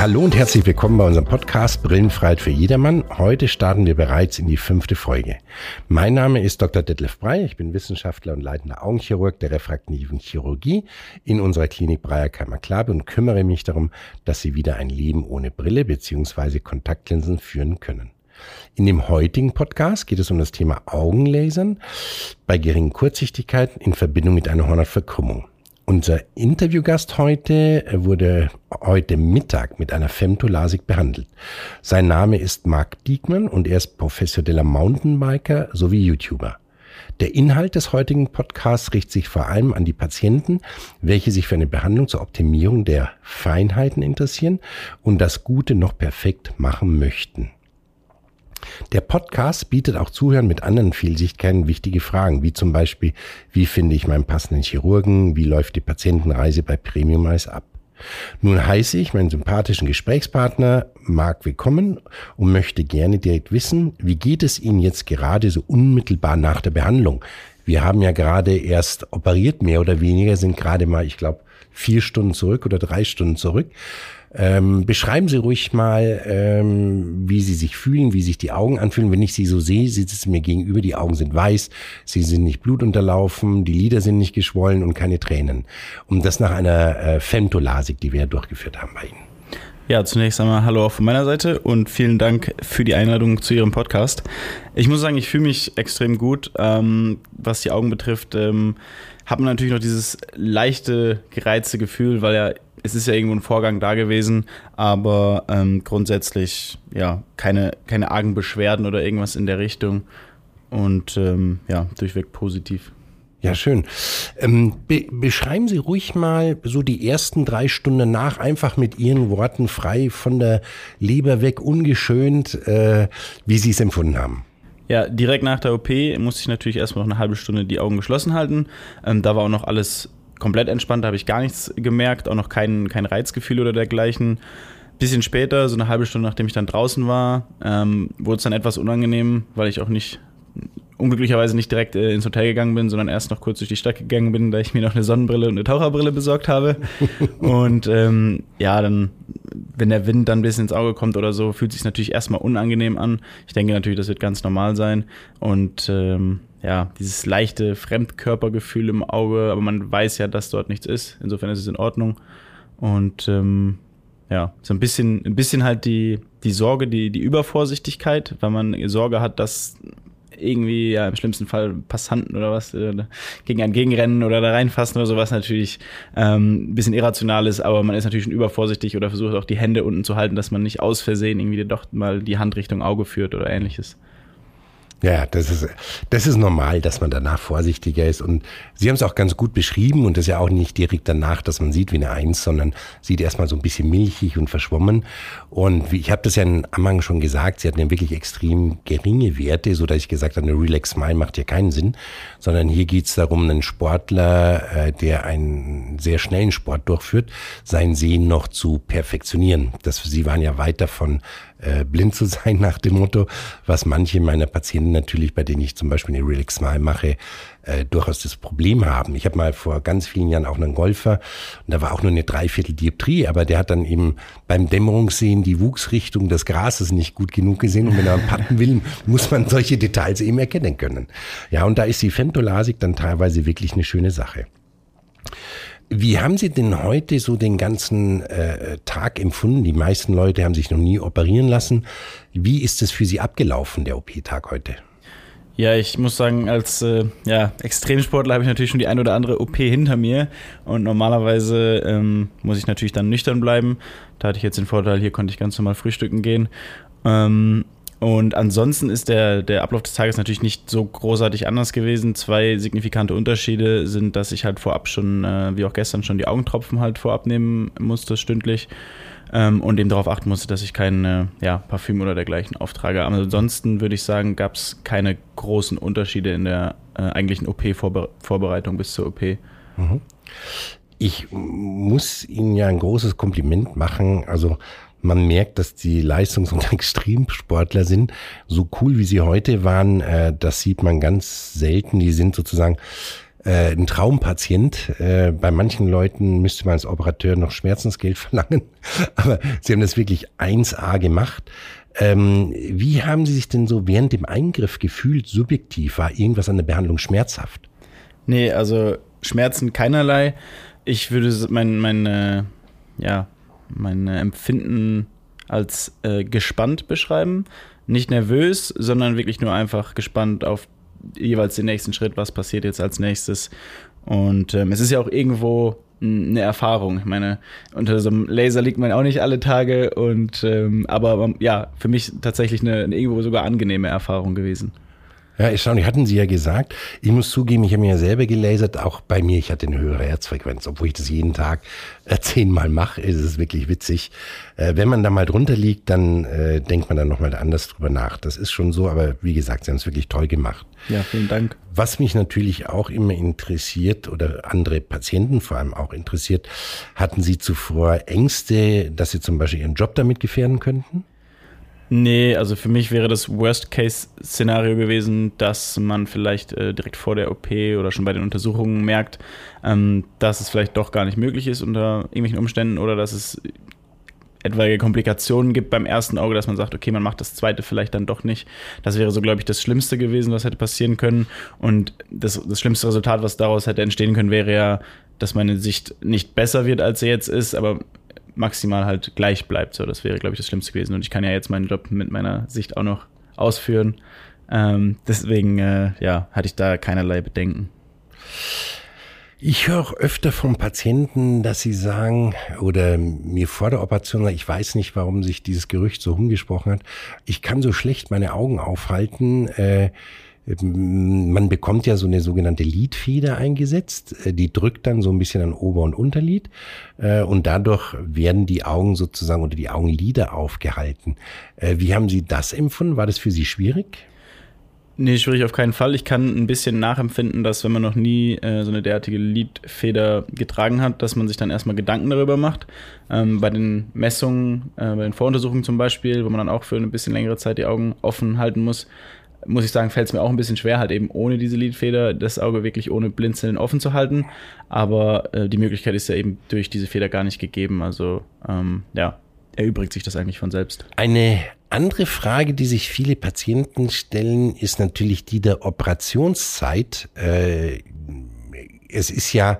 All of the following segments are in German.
Hallo und herzlich willkommen bei unserem Podcast Brillenfreiheit für jedermann. Heute starten wir bereits in die fünfte Folge. Mein Name ist Dr. Detlef Brey. Ich bin Wissenschaftler und leitender Augenchirurg der refraktiven Chirurgie in unserer Klinik Breierkeimer Klabe und kümmere mich darum, dass Sie wieder ein Leben ohne Brille bzw. Kontaktlinsen führen können. In dem heutigen Podcast geht es um das Thema Augenlasern bei geringen Kurzsichtigkeiten in Verbindung mit einer Hornhautverkrümmung. Unser Interviewgast heute wurde heute Mittag mit einer Femtolasik behandelt. Sein Name ist Marc Diekmann und er ist professioneller Mountainbiker sowie YouTuber. Der Inhalt des heutigen Podcasts richtet sich vor allem an die Patienten, welche sich für eine Behandlung zur Optimierung der Feinheiten interessieren und das Gute noch perfekt machen möchten. Der Podcast bietet auch Zuhören mit anderen Vielsichtigkeiten wichtige Fragen, wie zum Beispiel, wie finde ich meinen passenden Chirurgen, wie läuft die Patientenreise bei Premium Eyes ab. Nun heiße ich meinen sympathischen Gesprächspartner Marc willkommen und möchte gerne direkt wissen, wie geht es Ihnen jetzt gerade so unmittelbar nach der Behandlung? Wir haben ja gerade erst operiert, mehr oder weniger, sind gerade mal, ich glaube, vier Stunden zurück oder drei Stunden zurück. Ähm, beschreiben Sie ruhig mal, ähm, wie Sie sich fühlen, wie sich die Augen anfühlen. Wenn ich Sie so sehe, sitzt es mir gegenüber, die Augen sind weiß, sie sind nicht blutunterlaufen, die Lider sind nicht geschwollen und keine Tränen. Und das nach einer äh, Femtolasik, die wir durchgeführt haben bei Ihnen. Ja, zunächst einmal hallo auch von meiner Seite und vielen Dank für die Einladung zu Ihrem Podcast. Ich muss sagen, ich fühle mich extrem gut, ähm, was die Augen betrifft. Ähm, hat man natürlich noch dieses leichte, gereizte Gefühl, weil ja es ist ja irgendwo ein Vorgang da gewesen, aber ähm, grundsätzlich ja keine, keine argen Beschwerden oder irgendwas in der Richtung und ähm, ja, durchweg positiv. Ja, schön. Ähm, be beschreiben Sie ruhig mal so die ersten drei Stunden nach, einfach mit Ihren Worten frei von der Leber weg, ungeschönt, äh, wie Sie es empfunden haben. Ja, direkt nach der OP musste ich natürlich erstmal noch eine halbe Stunde die Augen geschlossen halten. Ähm, da war auch noch alles komplett entspannt, da habe ich gar nichts gemerkt, auch noch kein, kein Reizgefühl oder dergleichen. Bisschen später, so eine halbe Stunde nachdem ich dann draußen war, ähm, wurde es dann etwas unangenehm, weil ich auch nicht unglücklicherweise nicht direkt äh, ins Hotel gegangen bin, sondern erst noch kurz durch die Stadt gegangen bin, da ich mir noch eine Sonnenbrille und eine Taucherbrille besorgt habe. und ähm, ja, dann, wenn der Wind dann ein bisschen ins Auge kommt oder so, fühlt sich natürlich erstmal unangenehm an. Ich denke natürlich, das wird ganz normal sein. Und ähm, ja, dieses leichte Fremdkörpergefühl im Auge, aber man weiß ja, dass dort nichts ist. Insofern ist es in Ordnung. Und ähm, ja, so ein bisschen, ein bisschen halt die, die Sorge, die, die Übervorsichtigkeit, weil man Sorge hat, dass irgendwie ja im schlimmsten Fall Passanten oder was äh, gegen einen gegenrennen oder da reinfassen oder sowas natürlich ähm, ein bisschen irrational ist, aber man ist natürlich schon übervorsichtig oder versucht auch die Hände unten zu halten, dass man nicht aus Versehen irgendwie doch mal die Hand Richtung Auge führt oder ähnliches. Ja, das ist, das ist normal, dass man danach vorsichtiger ist. Und Sie haben es auch ganz gut beschrieben und das ist ja auch nicht direkt danach, dass man sieht wie eine Eins, sondern sieht erstmal so ein bisschen milchig und verschwommen. Und wie, ich habe das ja in Amang schon gesagt, Sie hatten ja wirklich extrem geringe Werte, so dass ich gesagt habe, eine Relax Smile macht ja keinen Sinn, sondern hier geht es darum, einen Sportler, äh, der einen sehr schnellen Sport durchführt, sein Sehen noch zu perfektionieren. Das, Sie waren ja weit davon äh, blind zu sein nach dem Motto, was manche meiner Patienten natürlich, bei denen ich zum Beispiel eine Relax Smile mache, äh, durchaus das Problem haben. Ich habe mal vor ganz vielen Jahren auch einen Golfer und da war auch nur eine Dreiviertel Dioptrie, aber der hat dann eben beim Dämmerungssehen die Wuchsrichtung des Grases nicht gut genug gesehen und wenn er patten will, muss man solche Details eben erkennen können. Ja, und da ist die Femtolasik dann teilweise wirklich eine schöne Sache. Wie haben Sie denn heute so den ganzen äh, Tag empfunden? Die meisten Leute haben sich noch nie operieren lassen. Wie ist es für Sie abgelaufen, der OP-Tag heute? Ja, ich muss sagen, als äh, ja, Extremsportler habe ich natürlich schon die ein oder andere OP hinter mir und normalerweise ähm, muss ich natürlich dann nüchtern bleiben. Da hatte ich jetzt den Vorteil, hier konnte ich ganz normal frühstücken gehen. Ähm, und ansonsten ist der, der Ablauf des Tages natürlich nicht so großartig anders gewesen. Zwei signifikante Unterschiede sind, dass ich halt vorab schon, äh, wie auch gestern schon, die Augentropfen halt vorab nehmen musste, stündlich. Ähm, und eben darauf achten musste, dass ich kein äh, ja, Parfüm oder dergleichen auftrage. Aber ansonsten würde ich sagen, gab es keine großen Unterschiede in der äh, eigentlichen OP-Vorbereitung bis zur OP. Mhm. Ich muss Ihnen ja ein großes Kompliment machen. Also man merkt, dass die Leistungs- und Extremsportler sind. So cool wie sie heute waren, äh, das sieht man ganz selten. Die sind sozusagen äh, ein Traumpatient. Äh, bei manchen Leuten müsste man als Operateur noch Schmerzensgeld verlangen, aber Sie haben das wirklich 1A gemacht. Ähm, wie haben Sie sich denn so während dem Eingriff gefühlt, subjektiv? War irgendwas an der Behandlung schmerzhaft? Nee, also Schmerzen keinerlei. Ich würde mein, mein, äh, ja, mein Empfinden als äh, gespannt beschreiben. Nicht nervös, sondern wirklich nur einfach gespannt auf jeweils den nächsten Schritt, was passiert jetzt als nächstes. Und ähm, es ist ja auch irgendwo eine Erfahrung. Ich meine, unter so einem Laser liegt man auch nicht alle Tage und ähm, aber ja, für mich tatsächlich eine, eine irgendwo sogar angenehme Erfahrung gewesen. Ja, erstaunlich. Hatten Sie ja gesagt. Ich muss zugeben, ich habe mir ja selber gelasert. Auch bei mir, ich hatte eine höhere Herzfrequenz. Obwohl ich das jeden Tag äh, zehnmal mache, ist es wirklich witzig. Äh, wenn man da mal drunter liegt, dann äh, denkt man dann nochmal anders drüber nach. Das ist schon so. Aber wie gesagt, Sie haben es wirklich toll gemacht. Ja, vielen Dank. Was mich natürlich auch immer interessiert oder andere Patienten vor allem auch interessiert, hatten Sie zuvor Ängste, dass Sie zum Beispiel Ihren Job damit gefährden könnten? Nee, also für mich wäre das Worst-Case-Szenario gewesen, dass man vielleicht äh, direkt vor der OP oder schon bei den Untersuchungen merkt, ähm, dass es vielleicht doch gar nicht möglich ist unter irgendwelchen Umständen oder dass es etwaige Komplikationen gibt beim ersten Auge, dass man sagt, okay, man macht das zweite vielleicht dann doch nicht. Das wäre so, glaube ich, das Schlimmste gewesen, was hätte passieren können. Und das, das schlimmste Resultat, was daraus hätte entstehen können, wäre ja, dass meine Sicht nicht besser wird, als sie jetzt ist, aber maximal halt gleich bleibt. So, das wäre, glaube ich, das Schlimmste gewesen. Und ich kann ja jetzt meinen Job mit meiner Sicht auch noch ausführen. Ähm, deswegen, äh, ja, hatte ich da keinerlei Bedenken. Ich höre auch öfter von Patienten, dass sie sagen, oder mir vor der Operation, ich weiß nicht, warum sich dieses Gerücht so umgesprochen hat, ich kann so schlecht meine Augen aufhalten. Äh, man bekommt ja so eine sogenannte Lidfeder eingesetzt, äh, die drückt dann so ein bisschen an Ober- und Unterlid äh, und dadurch werden die Augen sozusagen oder die Augenlider aufgehalten. Äh, wie haben Sie das empfunden? War das für Sie schwierig? Nee, schwierig auf keinen Fall. Ich kann ein bisschen nachempfinden, dass wenn man noch nie äh, so eine derartige Lidfeder getragen hat, dass man sich dann erstmal Gedanken darüber macht. Ähm, bei den Messungen, äh, bei den Voruntersuchungen zum Beispiel, wo man dann auch für eine bisschen längere Zeit die Augen offen halten muss, muss ich sagen, fällt es mir auch ein bisschen schwer, halt eben ohne diese Lidfeder das Auge wirklich ohne Blinzeln offen zu halten. Aber äh, die Möglichkeit ist ja eben durch diese Feder gar nicht gegeben. Also ähm, ja, erübrigt sich das eigentlich von selbst. Eine andere Frage, die sich viele Patienten stellen, ist natürlich die der Operationszeit. Äh, es ist ja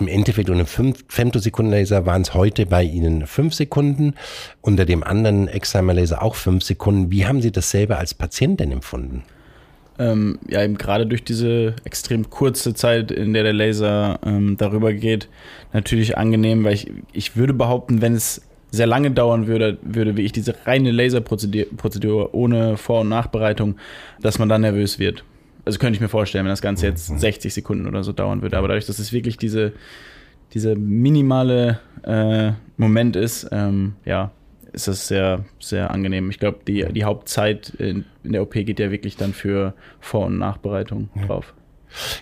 im Endeffekt unter 5 Femtosekundenlaser waren es heute bei Ihnen 5 Sekunden, unter dem anderen Excimer-Laser auch 5 Sekunden. Wie haben Sie das selber als Patient denn empfunden? Ähm, ja, eben gerade durch diese extrem kurze Zeit, in der der Laser ähm, darüber geht, natürlich angenehm, weil ich, ich würde behaupten, wenn es sehr lange dauern würde, würde wie ich diese reine Laserprozedur ohne Vor- und Nachbereitung, dass man dann nervös wird also könnte ich mir vorstellen, wenn das Ganze jetzt 60 mhm. Sekunden oder so dauern würde. Aber dadurch, dass es wirklich diese, diese minimale äh, Moment ist, ähm, ja, ist das sehr, sehr angenehm. Ich glaube, die, die Hauptzeit in, in, der OP geht ja wirklich dann für Vor- und Nachbereitung ja. drauf.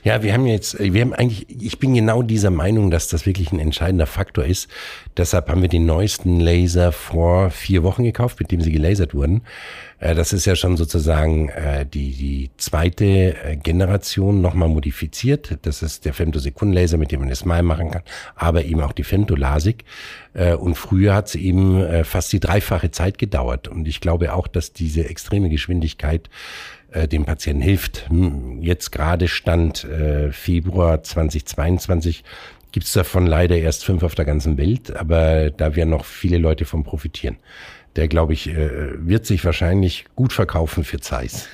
Ja, wir haben jetzt, wir haben eigentlich, ich bin genau dieser Meinung, dass das wirklich ein entscheidender Faktor ist. Deshalb haben wir den neuesten Laser vor vier Wochen gekauft, mit dem sie gelasert wurden. Äh, das ist ja schon sozusagen äh, die, die zweite äh, Generation nochmal modifiziert. Das ist der Femtosekundenlaser, mit dem man das Smile machen kann, aber eben auch die Femtolasik. Und früher hat es eben fast die dreifache Zeit gedauert. Und ich glaube auch, dass diese extreme Geschwindigkeit dem Patienten hilft. Hm, jetzt gerade Stand Februar 2022 gibt es davon leider erst fünf auf der ganzen Welt, aber da werden noch viele Leute von profitieren der, glaube ich, äh, wird sich wahrscheinlich gut verkaufen für Zeiss.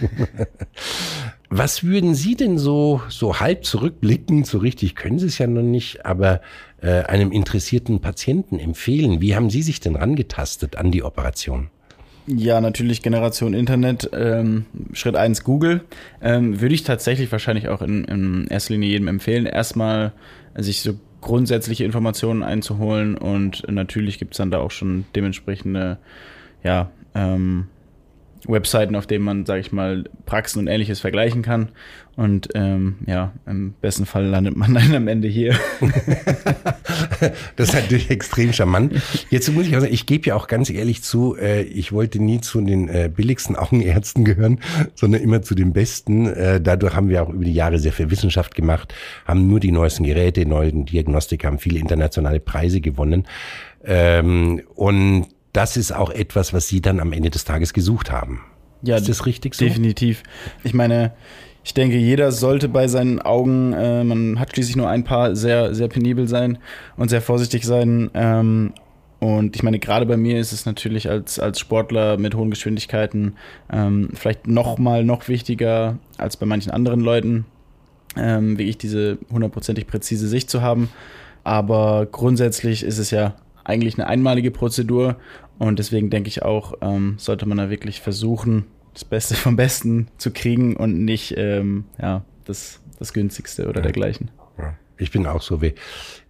Was würden Sie denn so, so halb zurückblicken, so richtig können Sie es ja noch nicht, aber äh, einem interessierten Patienten empfehlen? Wie haben Sie sich denn rangetastet an die Operation? Ja, natürlich Generation Internet. Ähm, Schritt eins Google. Ähm, würde ich tatsächlich wahrscheinlich auch in, in erster Linie jedem empfehlen, erstmal sich so grundsätzliche Informationen einzuholen und natürlich gibt es dann da auch schon dementsprechende ja, ähm, Webseiten, auf denen man, sage ich mal, Praxen und ähnliches vergleichen kann. Und ähm, ja, im besten Fall landet man dann am Ende hier. das ist natürlich extrem charmant. Jetzt muss ich auch sagen, ich gebe ja auch ganz ehrlich zu, äh, ich wollte nie zu den äh, billigsten Augenärzten gehören, sondern immer zu den besten. Äh, dadurch haben wir auch über die Jahre sehr viel Wissenschaft gemacht, haben nur die neuesten Geräte, neuen Diagnostik, haben viele internationale Preise gewonnen. Ähm, und das ist auch etwas, was Sie dann am Ende des Tages gesucht haben. Ja, ist das richtig so? Definitiv. Ich meine, ich denke, jeder sollte bei seinen Augen, äh, man hat schließlich nur ein paar, sehr, sehr penibel sein und sehr vorsichtig sein. Ähm, und ich meine, gerade bei mir ist es natürlich als, als Sportler mit hohen Geschwindigkeiten ähm, vielleicht noch mal noch wichtiger als bei manchen anderen Leuten, ähm, wie ich diese hundertprozentig präzise Sicht zu haben. Aber grundsätzlich ist es ja eigentlich eine einmalige Prozedur und deswegen denke ich auch, ähm, sollte man da wirklich versuchen, das Beste vom Besten zu kriegen und nicht ähm, ja, das, das günstigste oder ja. dergleichen. Ja. Ich bin auch so wie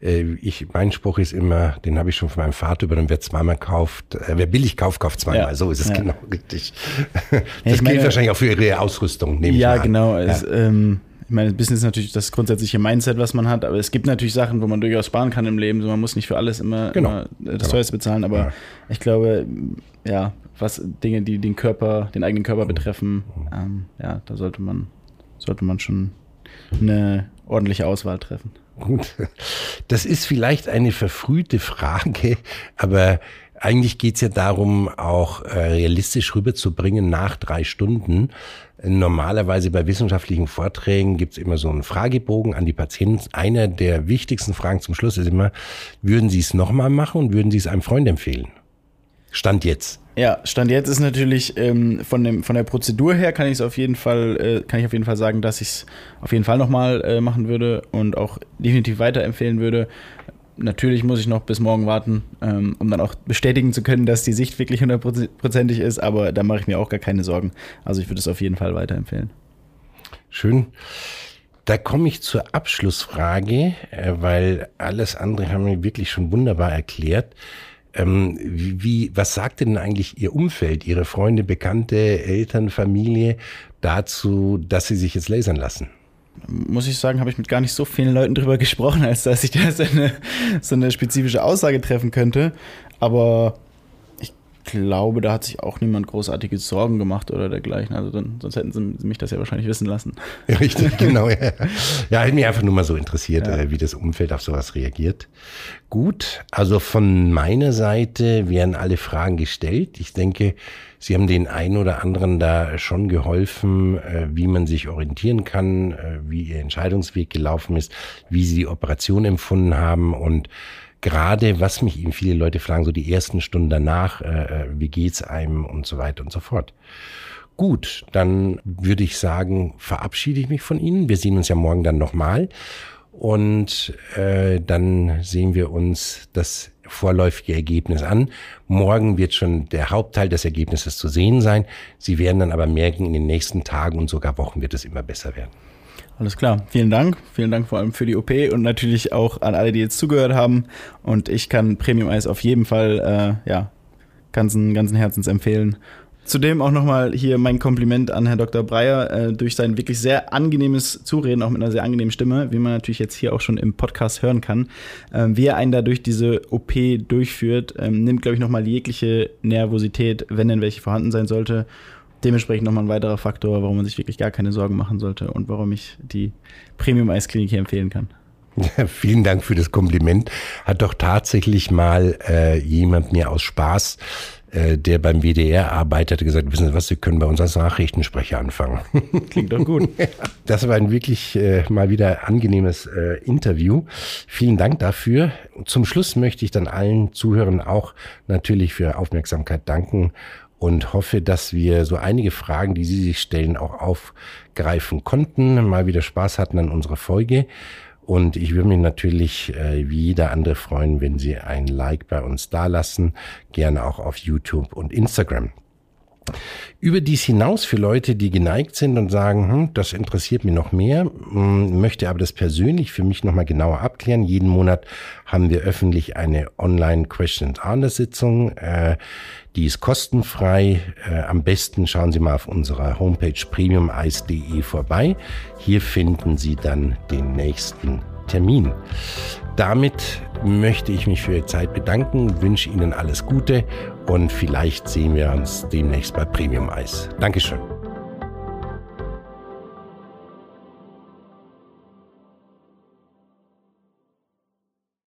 äh, ich. Mein Spruch ist immer, den habe ich schon von meinem Vater übernommen: Wer zweimal kauft, äh, wer billig kauft, kauft zweimal. Ja. So ist es genau richtig. Das gilt wahrscheinlich auch für Ihre Ausrüstung. Nehme ja, ich mal genau. Es, ähm, ich meine, Business ist natürlich das grundsätzliche Mindset, was man hat, aber es gibt natürlich Sachen, wo man durchaus sparen kann im Leben. So, man muss nicht für alles immer, genau. immer das genau. teuerste bezahlen, aber ja. ich glaube, ja, was Dinge, die den Körper, den eigenen Körper betreffen, ähm, ja, da sollte man, sollte man schon eine ordentliche Auswahl treffen. Gut. Das ist vielleicht eine verfrühte Frage, aber eigentlich geht's ja darum, auch äh, realistisch rüberzubringen nach drei Stunden. Normalerweise bei wissenschaftlichen Vorträgen gibt's immer so einen Fragebogen an die Patienten. Einer der wichtigsten Fragen zum Schluss ist immer, würden Sie es nochmal machen und würden Sie es einem Freund empfehlen? Stand jetzt. Ja, Stand jetzt ist natürlich ähm, von, dem, von der Prozedur her kann ich es auf jeden Fall, äh, kann ich auf jeden Fall sagen, dass ich es auf jeden Fall nochmal äh, machen würde und auch definitiv weiterempfehlen würde. Natürlich muss ich noch bis morgen warten, ähm, um dann auch bestätigen zu können, dass die Sicht wirklich hundertprozentig ist, aber da mache ich mir auch gar keine Sorgen. Also ich würde es auf jeden Fall weiterempfehlen. Schön. Da komme ich zur Abschlussfrage, äh, weil alles andere haben wir wirklich schon wunderbar erklärt. Ähm, wie, was sagt denn eigentlich Ihr Umfeld, Ihre Freunde, Bekannte, Eltern, Familie dazu, dass Sie sich jetzt lasern lassen? Muss ich sagen, habe ich mit gar nicht so vielen Leuten drüber gesprochen, als dass ich da so eine, so eine spezifische Aussage treffen könnte. Aber glaube, da hat sich auch niemand großartige Sorgen gemacht oder dergleichen. Also dann, sonst hätten sie mich das ja wahrscheinlich wissen lassen. Richtig, genau. Ja, ja hat mich einfach nur mal so interessiert, ja. Äh, wie das Umfeld auf sowas reagiert. Gut, also von meiner Seite werden alle Fragen gestellt. Ich denke, Sie haben den einen oder anderen da schon geholfen, äh, wie man sich orientieren kann, äh, wie Ihr Entscheidungsweg gelaufen ist, wie Sie die Operation empfunden haben und gerade, was mich eben viele Leute fragen, so die ersten Stunden danach, äh, wie geht's einem und so weiter und so fort. Gut, dann würde ich sagen, verabschiede ich mich von Ihnen. Wir sehen uns ja morgen dann nochmal. Und äh, dann sehen wir uns das vorläufige Ergebnis an. Morgen wird schon der Hauptteil des Ergebnisses zu sehen sein. Sie werden dann aber merken, in den nächsten Tagen und sogar Wochen wird es immer besser werden. Alles klar. Vielen Dank. Vielen Dank vor allem für die OP und natürlich auch an alle, die jetzt zugehört haben. Und ich kann Premium Eis auf jeden Fall, äh, ja, ganzen, ganzen Herzens empfehlen. Zudem auch nochmal hier mein Kompliment an Herrn Dr. Breyer äh, durch sein wirklich sehr angenehmes Zureden, auch mit einer sehr angenehmen Stimme, wie man natürlich jetzt hier auch schon im Podcast hören kann. Ähm, wie er einen da durch diese OP durchführt, ähm, nimmt, glaube ich, nochmal jegliche Nervosität, wenn denn welche vorhanden sein sollte. Dementsprechend nochmal ein weiterer Faktor, warum man sich wirklich gar keine Sorgen machen sollte und warum ich die Premium-Eisklinik hier empfehlen kann. Ja, vielen Dank für das Kompliment. Hat doch tatsächlich mal äh, jemand mir aus Spaß äh, der beim WDR arbeitet, gesagt, wissen Sie was, Sie können bei uns als Nachrichtensprecher anfangen. Klingt doch gut. Das war ein wirklich äh, mal wieder angenehmes äh, Interview. Vielen Dank dafür. Zum Schluss möchte ich dann allen Zuhörern auch natürlich für Aufmerksamkeit danken und hoffe, dass wir so einige Fragen, die Sie sich stellen, auch aufgreifen konnten, mal wieder Spaß hatten an unserer Folge. Und ich würde mich natürlich äh, wie jeder andere freuen, wenn Sie ein Like bei uns dalassen, gerne auch auf YouTube und Instagram. Überdies hinaus für Leute, die geneigt sind und sagen, hm, das interessiert mich noch mehr, hm, möchte aber das persönlich für mich nochmal genauer abklären. Jeden Monat haben wir öffentlich eine Online Question and Answer Sitzung. Äh, die ist kostenfrei. Äh, am besten schauen Sie mal auf unserer Homepage premiumice.de vorbei. Hier finden Sie dann den nächsten Termin. Damit möchte ich mich für Ihre Zeit bedanken, wünsche Ihnen alles Gute und vielleicht sehen wir uns demnächst bei Premium Eis. Dankeschön.